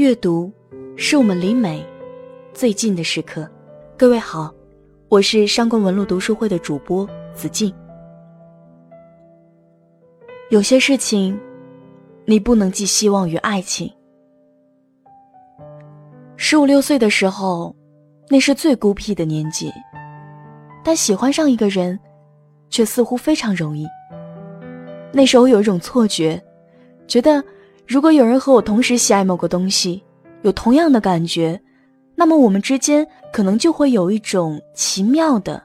阅读，是我们离美最近的时刻。各位好，我是上官文路读书会的主播子静。有些事情，你不能寄希望于爱情。十五六岁的时候，那是最孤僻的年纪，但喜欢上一个人，却似乎非常容易。那时候有一种错觉，觉得。如果有人和我同时喜爱某个东西，有同样的感觉，那么我们之间可能就会有一种奇妙的、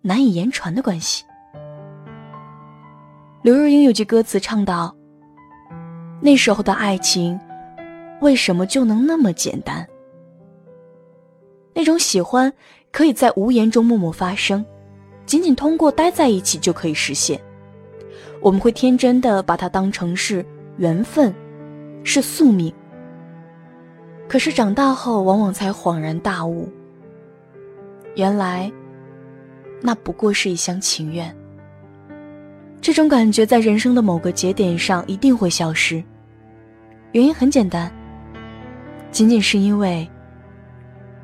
难以言传的关系。刘若英有句歌词唱道：“那时候的爱情，为什么就能那么简单？那种喜欢可以在无言中默默发生，仅仅通过待在一起就可以实现。我们会天真的把它当成是缘分。”是宿命。可是长大后，往往才恍然大悟，原来那不过是一厢情愿。这种感觉在人生的某个节点上一定会消失，原因很简单，仅仅是因为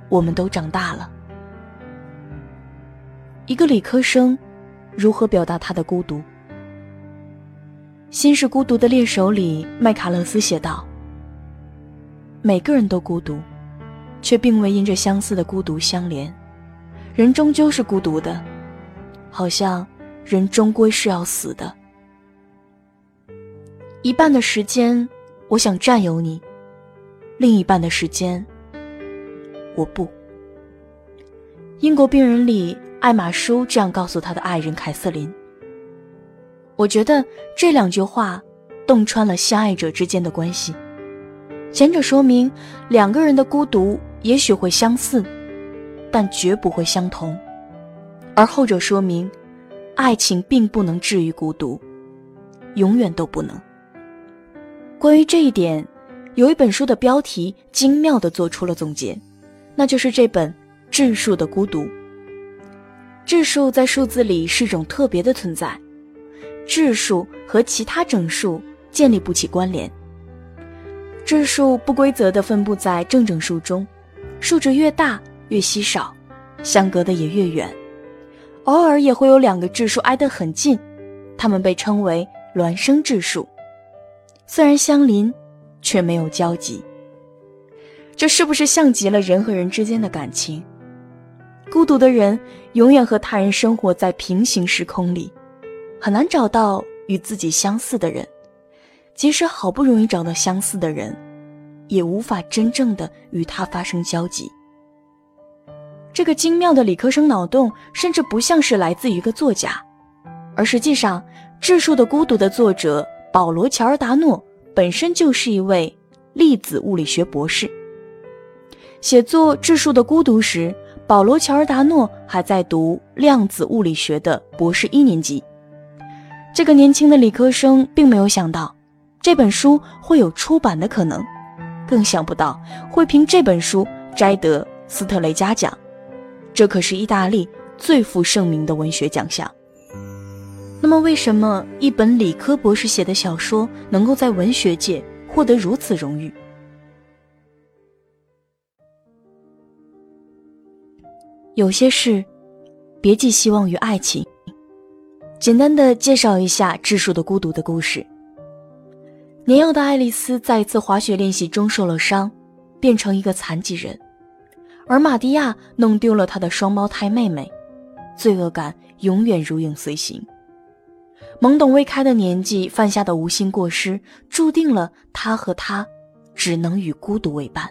我们都长大了。一个理科生如何表达他的孤独？《心是孤独的猎手》里，麦卡勒斯写道：“每个人都孤独，却并未因着相似的孤独相连。人终究是孤独的，好像人终归是要死的。一半的时间，我想占有你；另一半的时间，我不。”英国病人里，艾玛舒这样告诉他的爱人凯瑟琳。我觉得这两句话洞穿了相爱者之间的关系。前者说明两个人的孤独也许会相似，但绝不会相同；而后者说明爱情并不能治愈孤独，永远都不能。关于这一点，有一本书的标题精妙地做出了总结，那就是这本《质数的孤独》。质数在数字里是种特别的存在。质数和其他整数建立不起关联。质数不规则地分布在正整数中，数值越大越稀少，相隔的也越远。偶尔也会有两个质数挨得很近，它们被称为孪生质数。虽然相邻，却没有交集。这是不是像极了人和人之间的感情？孤独的人永远和他人生活在平行时空里。很难找到与自己相似的人，即使好不容易找到相似的人，也无法真正的与他发生交集。这个精妙的理科生脑洞，甚至不像是来自于一个作家，而实际上，《质数的孤独》的作者保罗·乔尔达诺本身就是一位粒子物理学博士。写作《质数的孤独》时，保罗·乔尔达诺还在读量子物理学的博士一年级。这个年轻的理科生并没有想到，这本书会有出版的可能，更想不到会凭这本书摘得斯特雷嘉奖，这可是意大利最负盛名的文学奖项。那么，为什么一本理科博士写的小说能够在文学界获得如此荣誉？有些事，别寄希望于爱情。简单的介绍一下《质数的孤独》的故事。年幼的爱丽丝在一次滑雪练习中受了伤，变成一个残疾人，而玛蒂亚弄丢了他的双胞胎妹妹，罪恶感永远如影随形。懵懂未开的年纪犯下的无心过失，注定了他和她只能与孤独为伴。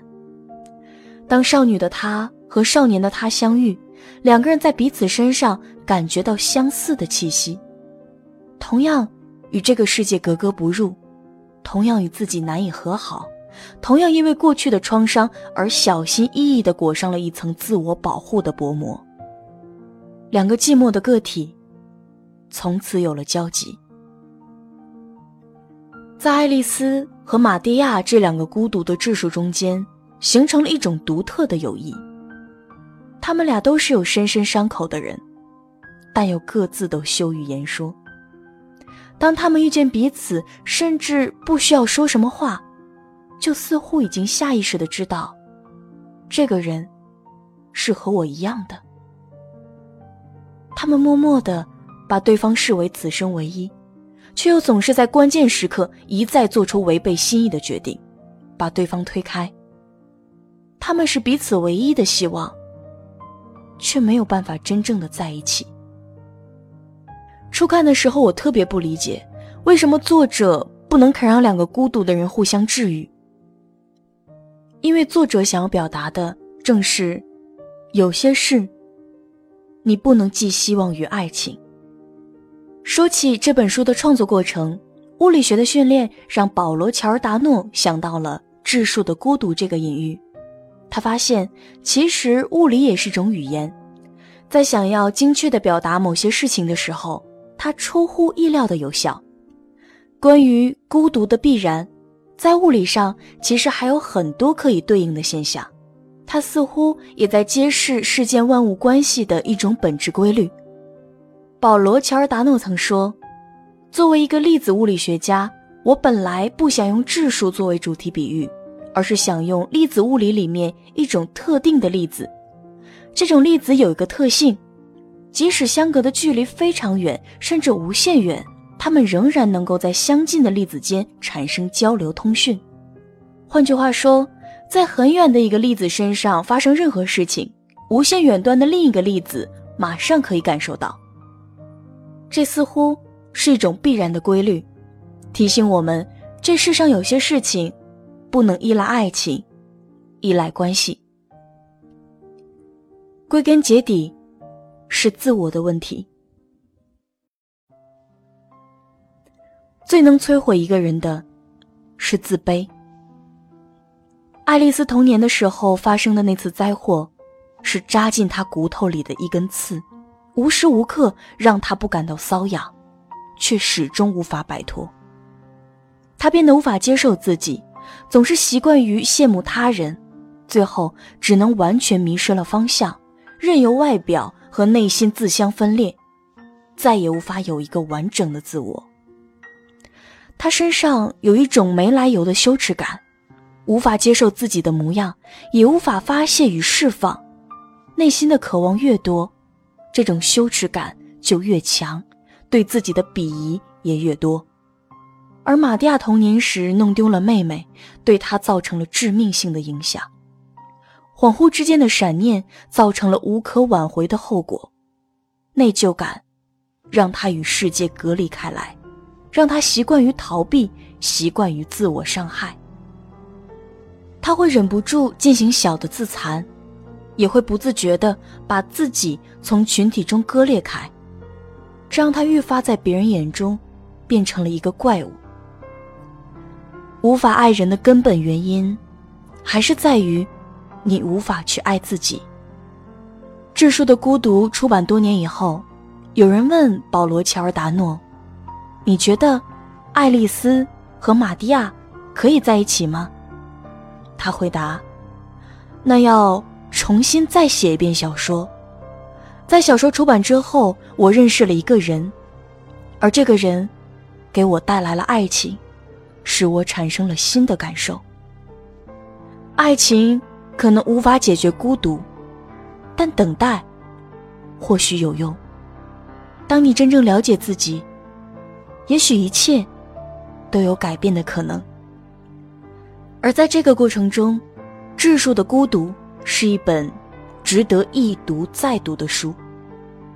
当少女的她和少年的他相遇。两个人在彼此身上感觉到相似的气息，同样与这个世界格格不入，同样与自己难以和好，同样因为过去的创伤而小心翼翼地裹上了一层自我保护的薄膜。两个寂寞的个体，从此有了交集。在爱丽丝和玛蒂亚这两个孤独的质数中间，形成了一种独特的友谊。他们俩都是有深深伤口的人，但又各自都羞于言说。当他们遇见彼此，甚至不需要说什么话，就似乎已经下意识的知道，这个人是和我一样的。他们默默的把对方视为此生唯一，却又总是在关键时刻一再做出违背心意的决定，把对方推开。他们是彼此唯一的希望，却没有办法真正的在一起。初看的时候，我特别不理解，为什么作者不能肯让两个孤独的人互相治愈？因为作者想要表达的正是，有些事，你不能寄希望于爱情。说起这本书的创作过程，物理学的训练让保罗·乔尔达诺想到了质数的孤独这个隐喻。他发现，其实物理也是一种语言，在想要精确的表达某些事情的时候，它出乎意料的有效。关于孤独的必然。在物理上，其实还有很多可以对应的现象，它似乎也在揭示世间万物关系的一种本质规律。保罗·乔尔达诺曾说：“作为一个粒子物理学家，我本来不想用质数作为主题比喻，而是想用粒子物理里面一种特定的粒子。这种粒子有一个特性，即使相隔的距离非常远，甚至无限远。”它们仍然能够在相近的粒子间产生交流通讯。换句话说，在很远的一个粒子身上发生任何事情，无限远端的另一个粒子马上可以感受到。这似乎是一种必然的规律，提醒我们这世上有些事情不能依赖爱情，依赖关系。归根结底，是自我的问题。最能摧毁一个人的，是自卑。爱丽丝童年的时候发生的那次灾祸，是扎进她骨头里的一根刺，无时无刻让她不感到瘙痒，却始终无法摆脱。她变得无法接受自己，总是习惯于羡慕他人，最后只能完全迷失了方向，任由外表和内心自相分裂，再也无法有一个完整的自我。他身上有一种没来由的羞耻感，无法接受自己的模样，也无法发泄与释放。内心的渴望越多，这种羞耻感就越强，对自己的鄙夷也越多。而玛蒂亚童年时弄丢了妹妹，对他造成了致命性的影响。恍惚之间的闪念造成了无可挽回的后果，内疚感让他与世界隔离开来。让他习惯于逃避，习惯于自我伤害。他会忍不住进行小的自残，也会不自觉地把自己从群体中割裂开，这让他愈发在别人眼中变成了一个怪物。无法爱人的根本原因，还是在于你无法去爱自己。智书的孤独出版多年以后，有人问保罗·乔尔达诺。你觉得，爱丽丝和玛蒂亚可以在一起吗？他回答：“那要重新再写一遍小说。在小说出版之后，我认识了一个人，而这个人给我带来了爱情，使我产生了新的感受。爱情可能无法解决孤独，但等待或许有用。当你真正了解自己。”也许一切都有改变的可能，而在这个过程中，《质数的孤独》是一本值得一读再读的书。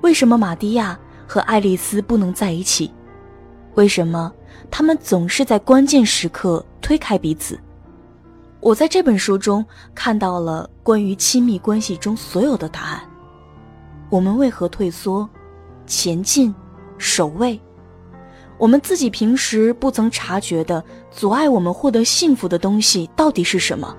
为什么玛蒂亚和爱丽丝不能在一起？为什么他们总是在关键时刻推开彼此？我在这本书中看到了关于亲密关系中所有的答案。我们为何退缩、前进、守卫？我们自己平时不曾察觉的阻碍我们获得幸福的东西到底是什么？